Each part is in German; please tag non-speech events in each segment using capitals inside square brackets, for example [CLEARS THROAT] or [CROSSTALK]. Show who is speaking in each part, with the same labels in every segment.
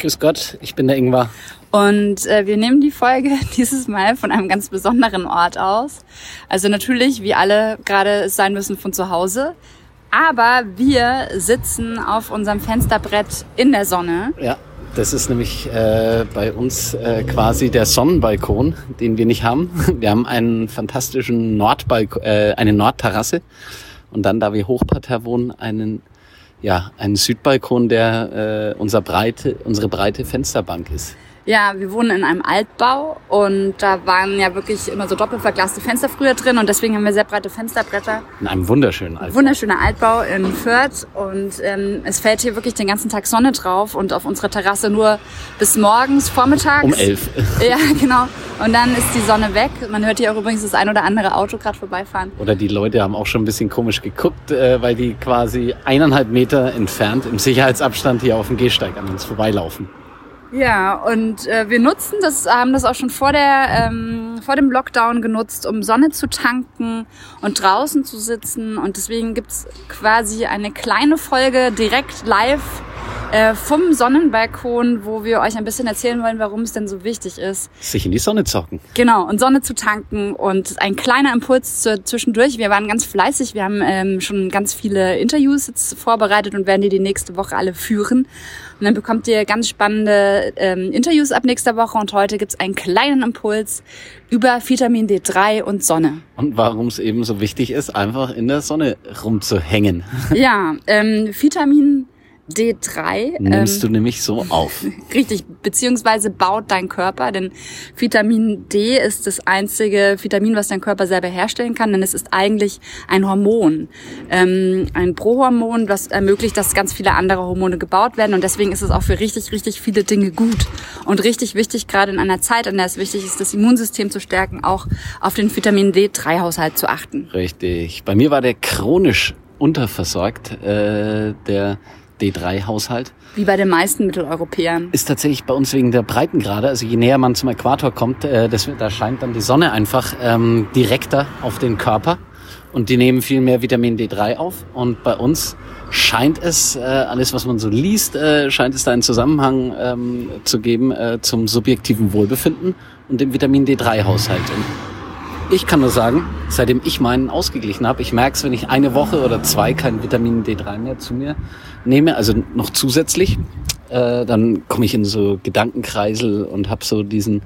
Speaker 1: Grüß Gott, ich bin der Ingvar.
Speaker 2: Und äh, wir nehmen die Folge [LAUGHS] dieses Mal von einem ganz besonderen Ort aus. Also natürlich, wie alle gerade es sein müssen, von zu Hause. Aber wir sitzen auf unserem Fensterbrett in der Sonne.
Speaker 1: Ja, das ist nämlich äh, bei uns äh, quasi der Sonnenbalkon, den wir nicht haben. [LAUGHS] Wir haben einen fantastischen Nordbalkon, äh, eine Nordterrasse und dann, da wir Hochparterre wohnen, einen ja einen Südbalkon, der äh, unser breite, unsere breite Fensterbank ist.
Speaker 2: Ja, wir wohnen in einem Altbau und da waren ja wirklich immer so doppelverglaste Fenster früher drin und deswegen haben wir sehr breite Fensterbretter.
Speaker 1: In einem wunderschönen Altbau.
Speaker 2: Wunderschöner Altbau in Fürth und ähm, es fällt hier wirklich den ganzen Tag Sonne drauf und auf unserer Terrasse nur bis morgens, vormittags.
Speaker 1: Um elf. [LAUGHS]
Speaker 2: Ja, genau. Und dann ist die Sonne weg. Man hört hier auch übrigens das ein oder andere Auto gerade vorbeifahren.
Speaker 1: Oder die Leute haben auch schon ein bisschen komisch geguckt, äh, weil die quasi eineinhalb Meter entfernt im Sicherheitsabstand hier auf dem Gehsteig an uns vorbeilaufen.
Speaker 2: Ja, und äh, wir nutzen das, haben das auch schon vor, der, ähm, vor dem Lockdown genutzt, um Sonne zu tanken und draußen zu sitzen. Und deswegen gibt's quasi eine kleine Folge direkt live äh, vom Sonnenbalkon, wo wir euch ein bisschen erzählen wollen, warum es denn so wichtig ist.
Speaker 1: Sich in die Sonne zocken.
Speaker 2: Genau, und Sonne zu tanken und ein kleiner Impuls zu, zwischendurch. Wir waren ganz fleißig, wir haben ähm, schon ganz viele Interviews jetzt vorbereitet und werden die die nächste Woche alle führen. Und dann bekommt ihr ganz spannende ähm, Interviews ab nächster Woche und heute gibt's einen kleinen Impuls über Vitamin D3 und Sonne.
Speaker 1: Und warum es eben so wichtig ist, einfach in der Sonne rumzuhängen.
Speaker 2: Ja, ähm, Vitamin D3.
Speaker 1: Nimmst ähm, du nämlich so auf. [LAUGHS]
Speaker 2: Richtig, beziehungsweise baut dein Körper, denn Vitamin D ist das einzige Vitamin, was dein Körper selber herstellen kann, denn es ist eigentlich ein Hormon, ähm, ein Prohormon, was ermöglicht, dass ganz viele andere Hormone gebaut werden und deswegen ist es auch für richtig, richtig viele Dinge gut und richtig wichtig, gerade in einer Zeit, in der es wichtig ist, das Immunsystem zu stärken, auch auf den Vitamin D3-Haushalt zu achten.
Speaker 1: Richtig. Bei mir war der chronisch unterversorgt, äh, der D3-Haushalt.
Speaker 2: Wie bei den meisten Mitteleuropäern.
Speaker 1: Ist tatsächlich bei uns wegen der Breitengrade. Also je näher man zum Äquator kommt, äh, das, da scheint dann die Sonne einfach ähm, direkter auf den Körper. Und die nehmen viel mehr Vitamin D3 auf. Und bei uns scheint es, äh, alles was man so liest, äh, scheint es da einen Zusammenhang ähm, zu geben äh, zum subjektiven Wohlbefinden und dem Vitamin D3-Haushalt. Ich kann nur sagen, seitdem ich meinen ausgeglichen habe, ich merke es, wenn ich eine Woche oder zwei kein Vitamin D3 mehr zu mir nehme, also noch zusätzlich, äh, dann komme ich in so Gedankenkreisel und habe so diesen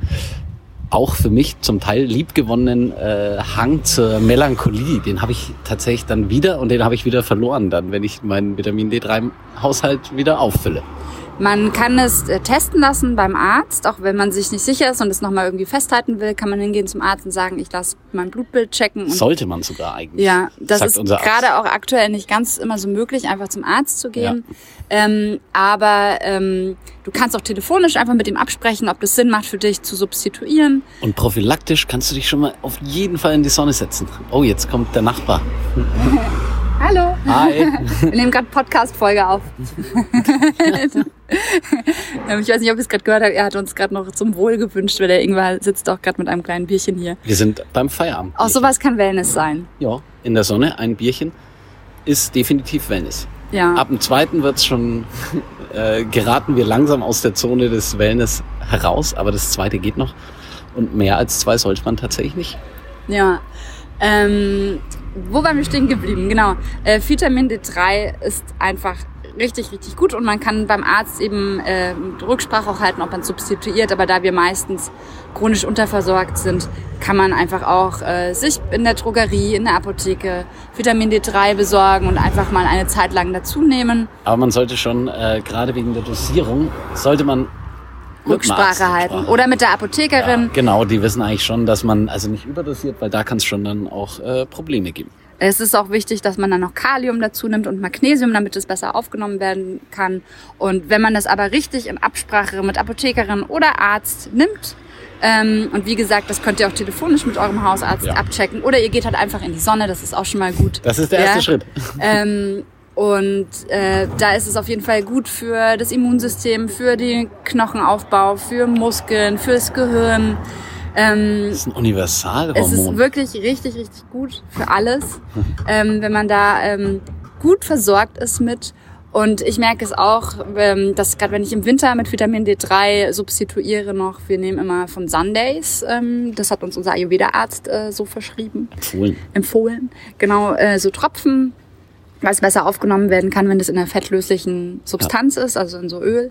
Speaker 1: auch für mich zum Teil liebgewonnenen äh, Hang zur Melancholie. Den habe ich tatsächlich dann wieder und den habe ich wieder verloren dann, wenn ich meinen Vitamin D3-Haushalt wieder auffülle.
Speaker 2: Man kann es äh, testen lassen beim Arzt, auch wenn man sich nicht sicher ist und es nochmal irgendwie festhalten will, kann man hingehen zum Arzt und sagen, ich lasse mein Blutbild checken.
Speaker 1: Sollte man sogar eigentlich.
Speaker 2: Ja, das ist gerade auch aktuell nicht ganz immer so möglich, einfach zum Arzt zu gehen. Ja. Ähm, aber ähm, du kannst auch telefonisch einfach mit ihm absprechen, ob das Sinn macht für dich zu substituieren.
Speaker 1: Und prophylaktisch kannst du dich schon mal auf jeden Fall in die Sonne setzen. Oh, jetzt kommt der Nachbar. [LAUGHS]
Speaker 2: Hallo.
Speaker 1: Hi. [LAUGHS]
Speaker 2: Wir nehmen gerade Podcast-Folge auf. [LAUGHS] ich weiß nicht, ob ihr es gerade gehört habt. Er hat uns gerade noch zum Wohl gewünscht, weil der Ingwer sitzt auch gerade mit einem kleinen Bierchen hier.
Speaker 1: Wir sind beim Feierabend.
Speaker 2: Auch sowas kann Wellness sein.
Speaker 1: Ja, in der Sonne ein Bierchen ist definitiv Wellness.
Speaker 2: Ja.
Speaker 1: Ab dem zweiten wird's schon, [LAUGHS] äh, geraten wir langsam aus der Zone des Wellness heraus, aber das zweite geht noch. Und mehr als zwei sollte man tatsächlich nicht.
Speaker 2: Ja. Ähm, wo waren wir stehen geblieben? Genau. Äh, Vitamin D3 ist einfach richtig, richtig gut und man kann beim Arzt eben äh, Rücksprache auch halten, ob man substituiert. Aber da wir meistens chronisch unterversorgt sind, kann man einfach auch äh, sich in der Drogerie, in der Apotheke Vitamin D3 besorgen und einfach mal eine Zeit lang dazu nehmen.
Speaker 1: Aber man sollte schon, äh, gerade wegen der Dosierung, sollte man
Speaker 2: Rücksprache halten. Oder mit der Apothekerin.
Speaker 1: Ja, genau, die wissen eigentlich schon, dass man also nicht überdosiert, weil da kann es schon dann auch äh, Probleme geben.
Speaker 2: Es ist auch wichtig, dass man dann noch Kalium dazu nimmt und Magnesium, damit es besser aufgenommen werden kann. Und wenn man das aber richtig in Absprache mit Apothekerin oder Arzt nimmt, Ähm, und wie gesagt, das könnt ihr auch telefonisch mit eurem Hausarzt
Speaker 1: Ja.
Speaker 2: abchecken. Oder ihr geht halt einfach in die Sonne, das ist auch schon mal gut.
Speaker 1: Das ist der erste Schritt.
Speaker 2: Ähm, und äh, da ist es auf jeden Fall gut für das Immunsystem, für den Knochenaufbau, für Muskeln, fürs Gehirn. Ähm,
Speaker 1: Das ist ein Universalhormon.
Speaker 2: es ist wirklich richtig, richtig gut für alles, [LAUGHS] ähm, wenn man da ähm, gut versorgt ist mit. Und ich merke es auch, ähm, dass gerade wenn ich im Winter mit Vitamin D3 substituiere noch, wir nehmen immer von Sundays, ähm, das hat uns unser Ayurveda-Arzt äh, so verschrieben
Speaker 1: empfohlen.
Speaker 2: empfohlen. Genau, äh, so Tropfen, was besser aufgenommen werden kann, wenn das in einer fettlöslichen Substanz ist, also in so Öl.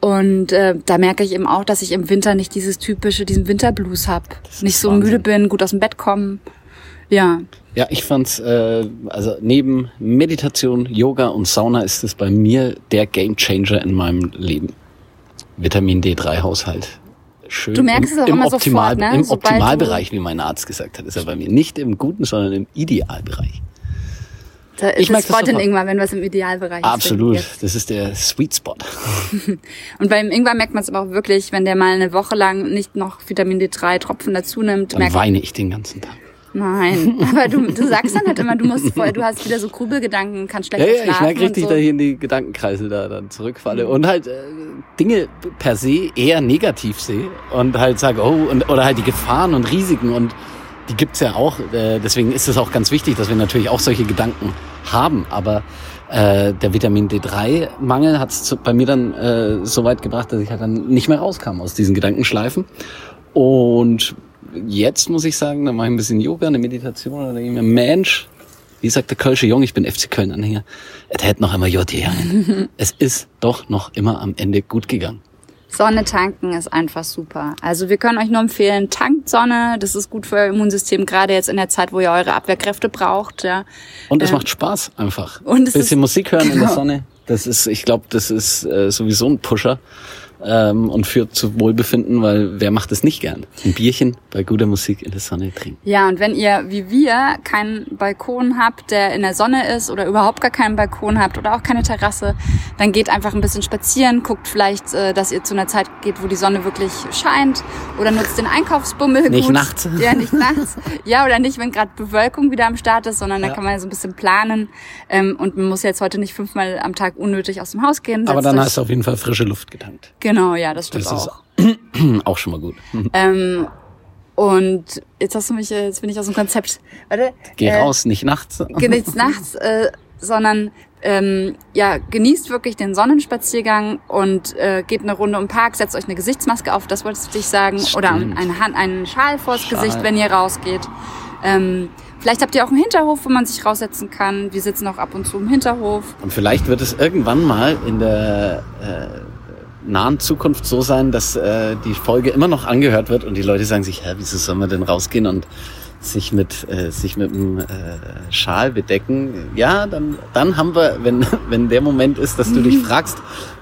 Speaker 2: Und äh, da merke ich eben auch, dass ich im Winter nicht dieses typische, diesen Winterblues hab.
Speaker 1: ist
Speaker 2: Nicht so
Speaker 1: Wahnsinn.
Speaker 2: müde bin, gut aus dem Bett kommen. Ja,
Speaker 1: Ja, ich fand's, äh, also neben Meditation, Yoga und Sauna ist es bei mir der Gamechanger in meinem Leben. Vitamin D3-Haushalt. Schön.
Speaker 2: Du merkst
Speaker 1: im,
Speaker 2: es auch
Speaker 1: im
Speaker 2: immer
Speaker 1: Optimal,
Speaker 2: sofort, ne?
Speaker 1: Im
Speaker 2: Sobald
Speaker 1: Optimalbereich, wie mein Arzt gesagt hat, ist er bei mir. Nicht im guten, sondern im Idealbereich.
Speaker 2: Da
Speaker 1: Ich
Speaker 2: ist es
Speaker 1: das
Speaker 2: freut den
Speaker 1: sofort.
Speaker 2: Ingwer, wenn was im Idealbereich ist.
Speaker 1: Absolut. Das ist der Sweet Spot. [LAUGHS]
Speaker 2: Und beim Ingwer merkt man es aber auch wirklich, wenn der mal eine Woche lang nicht noch Vitamin D3 Tropfen dazu nimmt,
Speaker 1: Dann weine ich den ganzen Tag.
Speaker 2: Nein, [LAUGHS] aber du, du sagst dann halt immer, du musst vorher, du hast wieder so Grübelgedanken, kannst
Speaker 1: Ja,
Speaker 2: schlechter
Speaker 1: ja, ich
Speaker 2: schlafen
Speaker 1: merke richtig,
Speaker 2: so.
Speaker 1: dass ich in die Gedankenkreisel da dann zurückfalle und halt äh, Dinge per se eher negativ sehe und halt sage, oh, und, oder halt die Gefahren und Risiken und die gibt's ja auch. Äh, deswegen ist es auch ganz wichtig, dass wir natürlich auch solche Gedanken haben. Aber äh, der Vitamin D3-Mangel hat's bei mir dann äh, so weit gebracht, dass ich halt dann nicht mehr rauskam aus diesen Gedankenschleifen. Und jetzt muss ich sagen, dann mache ich ein bisschen Yoga, eine Meditation ich mir, Mensch, wie sagt der Kölsche Jung, ich bin FC Köln-Anhänger, es hätte noch immer J gegangen. es ist doch noch immer am Ende gut gegangen.
Speaker 2: Sonne tanken ist einfach super. Also wir können euch nur empfehlen, tankt Sonne, das ist gut für euer Immunsystem, gerade jetzt in der Zeit, wo ihr eure Abwehrkräfte braucht. Ja.
Speaker 1: Und es
Speaker 2: Ähm,
Speaker 1: macht Spaß einfach.
Speaker 2: und es
Speaker 1: bisschen
Speaker 2: ist-
Speaker 1: Musik hören in der
Speaker 2: genau.
Speaker 1: Sonne. Das ist, ich glaube, das ist äh, sowieso ein Pusher ähm, und führt zu Wohlbefinden, weil wer macht es nicht gern? Ein Bierchen bei guter Musik in der Sonne trinken.
Speaker 2: Ja, und wenn ihr, wie wir, keinen Balkon habt, der in der Sonne ist oder überhaupt gar keinen Balkon habt oder auch keine Terrasse, dann geht einfach ein bisschen spazieren, guckt vielleicht, äh, dass ihr zu einer Zeit geht, wo die Sonne wirklich scheint oder nutzt den Einkaufsbummel
Speaker 1: Nicht
Speaker 2: gut.
Speaker 1: nachts.
Speaker 2: Ja, nicht nachts. Ja, oder nicht, wenn gerade Bewölkung wieder am Start ist, sondern da
Speaker 1: Ja.
Speaker 2: kann man ja so ein bisschen planen ähm, und man muss jetzt heute nicht fünfmal am Tag unnötig aus dem Haus gehen.
Speaker 1: Aber dann hast du auf jeden Fall frische Luft getankt.
Speaker 2: Genau, ja, das stimmt
Speaker 1: Das ist
Speaker 2: auch. [CLEARS THROAT]
Speaker 1: auch schon mal gut. [LAUGHS]
Speaker 2: Ähm, und jetzt hast du mich, äh, jetzt bin ich aus dem Konzept. Warte.
Speaker 1: Geh
Speaker 2: äh,
Speaker 1: raus, nicht nachts.
Speaker 2: Geht nichts [LAUGHS] nachts, äh, sondern ähm, ja, genießt wirklich den Sonnenspaziergang und äh, geht eine Runde im Park, setzt euch eine Gesichtsmaske auf, das wolltest du dich sagen, oder
Speaker 1: Stimmt.
Speaker 2: eine Hand, einen Schal vors
Speaker 1: Schal.
Speaker 2: Gesicht, wenn ihr rausgeht. Ähm, vielleicht habt ihr auch einen Hinterhof, wo man sich raussetzen kann. Wir sitzen auch ab und zu im Hinterhof.
Speaker 1: Und vielleicht wird es irgendwann mal in der äh, nahen Zukunft so sein, dass äh, die Folge immer noch angehört wird und die Leute sagen sich, hä, wieso soll man denn rausgehen und sich mit äh, sich mit einem äh, Schal bedecken? Ja, dann dann haben wir, wenn [LAUGHS] wenn der Moment ist, dass du dich [LAUGHS] fragst,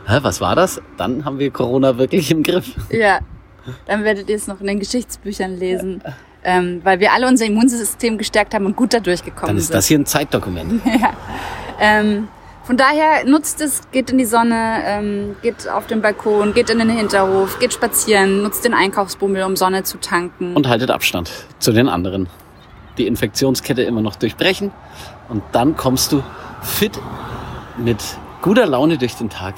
Speaker 1: hä, was war das? Dann haben wir Corona wirklich im Griff.
Speaker 2: Ja, dann werdet ihr es noch in den Geschichtsbüchern lesen. Ähm, weil wir alle unser Immunsystem gestärkt haben und gut da durchgekommen
Speaker 1: Dann ist
Speaker 2: sind.
Speaker 1: das hier ein Zeitdokument. [LAUGHS]
Speaker 2: Ähm, von daher nutzt es, geht in die Sonne, ähm, geht auf den Balkon, geht in den Hinterhof, geht spazieren, nutzt den Einkaufsbummel, um Sonne zu tanken.
Speaker 1: und haltet Abstand zu den anderen. Die Infektionskette immer noch durchbrechen und dann kommst du fit mit guter Laune durch den Tag.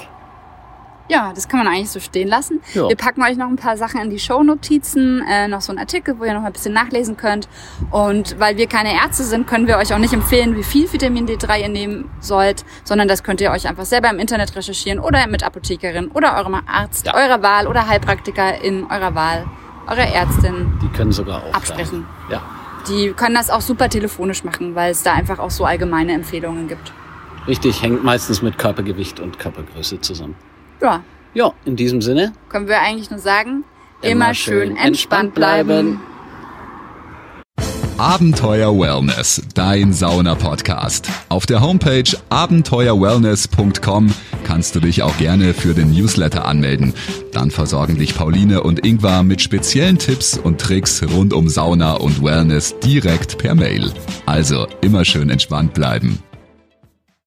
Speaker 2: Ja, das kann man eigentlich so stehen lassen.
Speaker 1: Ja.
Speaker 2: Wir packen euch noch ein paar Sachen in die Shownotizen, äh, noch so einen Artikel, wo ihr noch ein bisschen nachlesen könnt. Und weil wir keine Ärzte sind, können wir euch auch nicht empfehlen, wie viel Vitamin D3 ihr nehmen sollt, sondern das könnt ihr euch einfach selber im Internet recherchieren oder mit Apothekerin oder eurem Arzt
Speaker 1: Ja.
Speaker 2: eurer Wahl oder Heilpraktiker in eurer Wahl, eurer Ärztin.
Speaker 1: Die können sogar auch
Speaker 2: Absprechen.
Speaker 1: Ja.
Speaker 2: Die können das auch super telefonisch machen, weil es da einfach auch so allgemeine Empfehlungen gibt.
Speaker 1: Richtig, hängt meistens mit Körpergewicht und Körpergröße zusammen.
Speaker 2: Ja,
Speaker 1: Ja, in diesem Sinne,
Speaker 2: können wir eigentlich nur sagen, immer, schön entspannt bleiben.
Speaker 3: Abenteuer Wellness, dein Sauna-Podcast. Auf der Homepage abenteuerwellness.com kannst du dich auch gerne für den Newsletter anmelden. Dann versorgen dich Pauline und Ingvar mit speziellen Tipps und Tricks rund um Sauna und Wellness direkt per Mail. Also immer schön entspannt bleiben.